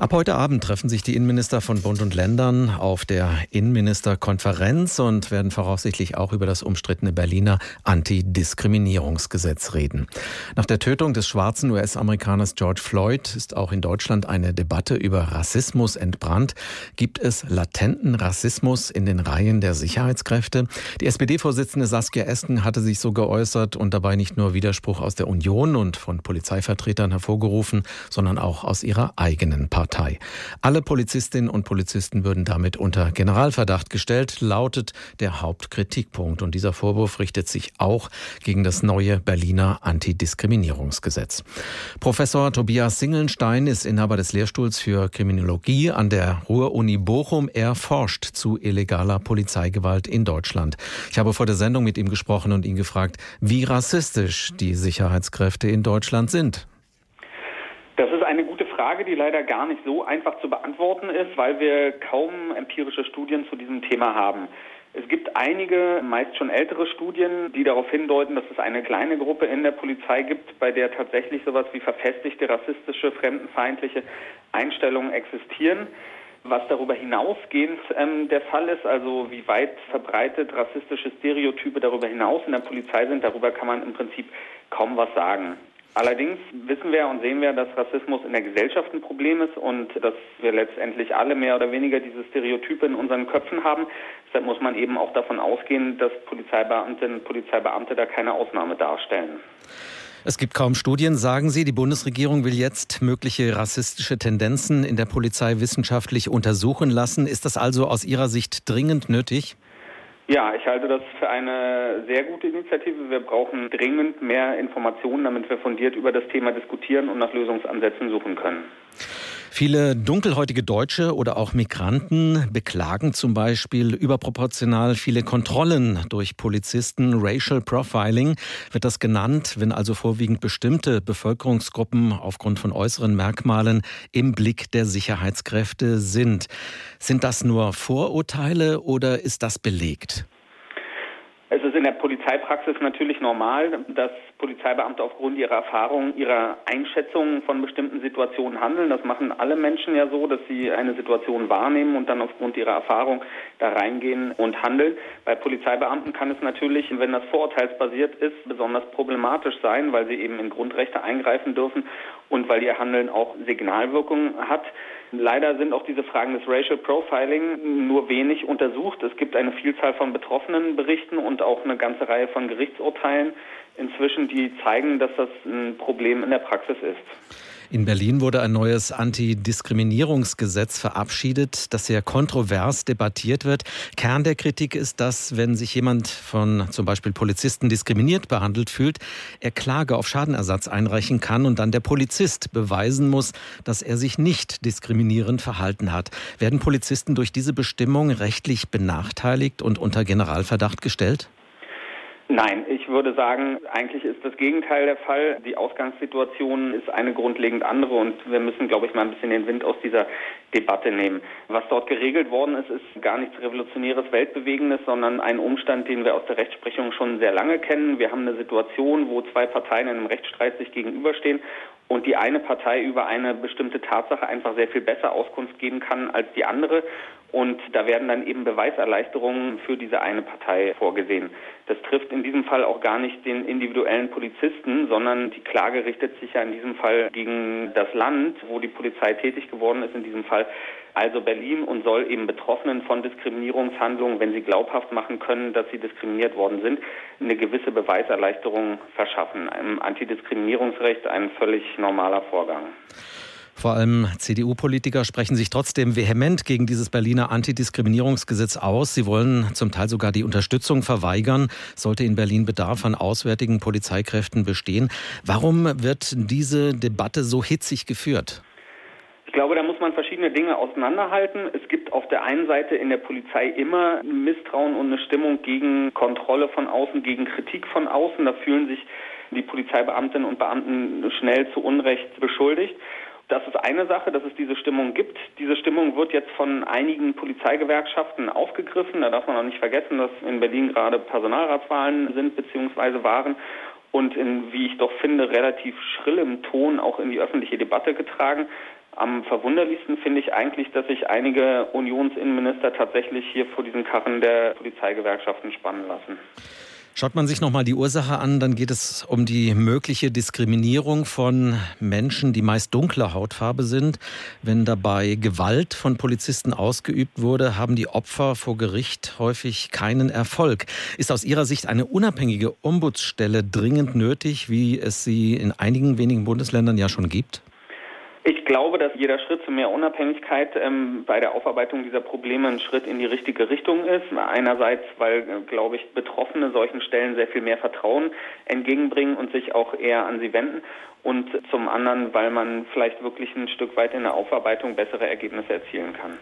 Ab heute Abend treffen sich die Innenminister von Bund und Ländern auf der Innenministerkonferenz und werden voraussichtlich auch über das umstrittene Berliner Antidiskriminierungsgesetz reden. Nach der Tötung des schwarzen US-Amerikaners George Floyd ist auch in Deutschland eine Debatte über Rassismus entbrannt. Gibt es latenten Rassismus in den Reihen der Sicherheitskräfte? Die SPD-Vorsitzende Saskia Esken hatte sich so geäußert und dabei nicht nur Widerspruch aus der Union und von Polizeivertretern hervorgerufen, sondern auch aus ihrer eigenen Partei. Partei. Alle Polizistinnen und Polizisten würden damit unter Generalverdacht gestellt, lautet der Hauptkritikpunkt. Und dieser Vorwurf richtet sich auch gegen das neue Berliner Antidiskriminierungsgesetz. Professor Tobias Singelnstein ist Inhaber des Lehrstuhls für Kriminologie an der Ruhr-Uni Bochum. Er forscht zu illegaler Polizeigewalt in Deutschland. Ich habe vor der Sendung mit ihm gesprochen und ihn gefragt, wie rassistisch die Sicherheitskräfte in Deutschland sind. Das ist eine gute Frage, die leider gar nicht so einfach zu beantworten ist, weil wir kaum empirische Studien zu diesem Thema haben. Es gibt einige, meist schon ältere Studien, die darauf hindeuten, dass es eine kleine Gruppe in der Polizei gibt, bei der tatsächlich sowas wie verfestigte rassistische, fremdenfeindliche Einstellungen existieren. Was darüber hinausgehend ähm, der Fall ist, also wie weit verbreitet rassistische Stereotype darüber hinaus in der Polizei sind, darüber kann man im Prinzip kaum was sagen. Allerdings wissen wir und sehen wir, dass Rassismus in der Gesellschaft ein Problem ist und dass wir letztendlich alle mehr oder weniger diese Stereotype in unseren Köpfen haben. Deshalb muss man eben auch davon ausgehen, dass Polizeibeamtinnen und Polizeibeamte da keine Ausnahme darstellen. Es gibt kaum Studien, sagen Sie. Die Bundesregierung will jetzt mögliche rassistische Tendenzen in der Polizei wissenschaftlich untersuchen lassen. Ist das also aus Ihrer Sicht dringend nötig? Ja, ich halte das für eine sehr gute Initiative. Wir brauchen dringend mehr Informationen, damit wir fundiert über das Thema diskutieren und nach Lösungsansätzen suchen können. Viele dunkelhäutige Deutsche oder auch Migranten beklagen zum Beispiel überproportional viele Kontrollen durch Polizisten. Racial Profiling wird das genannt, wenn also vorwiegend bestimmte Bevölkerungsgruppen aufgrund von äußeren Merkmalen im Blick der Sicherheitskräfte sind. Sind das nur Vorurteile oder ist das belegt? Es ist in der Polizeipraxis natürlich normal, dass Polizeibeamte aufgrund ihrer Erfahrung, ihrer Einschätzungen von bestimmten Situationen handeln. Das machen alle Menschen ja so, dass sie eine Situation wahrnehmen und dann aufgrund ihrer Erfahrung da reingehen und handeln. Bei Polizeibeamten kann es natürlich, wenn das vorurteilsbasiert ist, besonders problematisch sein, weil sie eben in Grundrechte eingreifen dürfen und weil ihr Handeln auch Signalwirkung hat. Leider sind auch diese Fragen des Racial Profiling nur wenig untersucht. Es gibt eine Vielzahl von betroffenen Berichten auch eine ganze Reihe von Gerichtsurteilen inzwischen, die zeigen, dass das ein Problem in der Praxis ist. In Berlin wurde ein neues Antidiskriminierungsgesetz verabschiedet, das sehr kontrovers debattiert wird. Kern der Kritik ist, dass, wenn sich jemand von zum Beispiel Polizisten diskriminiert behandelt fühlt, er Klage auf Schadenersatz einreichen kann und dann der Polizist beweisen muss, dass er sich nicht diskriminierend verhalten hat. Werden Polizisten durch diese Bestimmung rechtlich benachteiligt und unter Generalverdacht gestellt? Nein, ich würde sagen, eigentlich ist das Gegenteil der Fall. Die Ausgangssituation ist eine grundlegend andere und wir müssen, glaube ich, mal ein bisschen den Wind aus dieser Debatte nehmen. Was dort geregelt worden ist, ist gar nichts Revolutionäres, Weltbewegendes, sondern ein Umstand, den wir aus der Rechtsprechung schon sehr lange kennen. Wir haben eine Situation, wo zwei Parteien in einem Rechtsstreit sich gegenüberstehen und die eine Partei über eine bestimmte Tatsache einfach sehr viel besser Auskunft geben kann als die andere. Und da werden dann eben Beweiserleichterungen für diese eine Partei vorgesehen. Das trifft in diesem Fall auch gar nicht den individuellen Polizisten, sondern die Klage richtet sich ja in diesem Fall gegen das Land, wo die Polizei tätig geworden ist, in diesem Fall also Berlin und soll eben Betroffenen von Diskriminierungshandlungen, wenn sie glaubhaft machen können, dass sie diskriminiert worden sind, eine gewisse Beweiserleichterung verschaffen. Im Antidiskriminierungsrecht ein völlig normaler Vorgang. Vor allem CDU-Politiker sprechen sich trotzdem vehement gegen dieses Berliner Antidiskriminierungsgesetz aus. Sie wollen zum Teil sogar die Unterstützung verweigern, sollte in Berlin Bedarf an auswärtigen Polizeikräften bestehen. Warum wird diese Debatte so hitzig geführt? Ich glaube, da muss man verschiedene Dinge auseinanderhalten. Es gibt auf der einen Seite in der Polizei immer Misstrauen und eine Stimmung gegen Kontrolle von außen, gegen Kritik von außen. Da fühlen sich die Polizeibeamtinnen und Beamten schnell zu Unrecht beschuldigt. Das ist eine Sache, dass es diese Stimmung gibt. Diese Stimmung wird jetzt von einigen Polizeigewerkschaften aufgegriffen. Da darf man auch nicht vergessen, dass in Berlin gerade Personalratswahlen sind bzw. waren und in, wie ich doch finde, relativ schrillem Ton auch in die öffentliche Debatte getragen. Am verwunderlichsten finde ich eigentlich, dass sich einige Unionsinnenminister tatsächlich hier vor diesen Karren der Polizeigewerkschaften spannen lassen. Schaut man sich nochmal die Ursache an, dann geht es um die mögliche Diskriminierung von Menschen, die meist dunkler Hautfarbe sind. Wenn dabei Gewalt von Polizisten ausgeübt wurde, haben die Opfer vor Gericht häufig keinen Erfolg. Ist aus Ihrer Sicht eine unabhängige Ombudsstelle dringend nötig, wie es sie in einigen wenigen Bundesländern ja schon gibt? Ich glaube, dass jeder Schritt zu mehr Unabhängigkeit ähm, bei der Aufarbeitung dieser Probleme ein Schritt in die richtige Richtung ist. Einerseits, weil, äh, glaube ich, Betroffene solchen Stellen sehr viel mehr Vertrauen entgegenbringen und sich auch eher an sie wenden. Und zum anderen, weil man vielleicht wirklich ein Stück weit in der Aufarbeitung bessere Ergebnisse erzielen kann.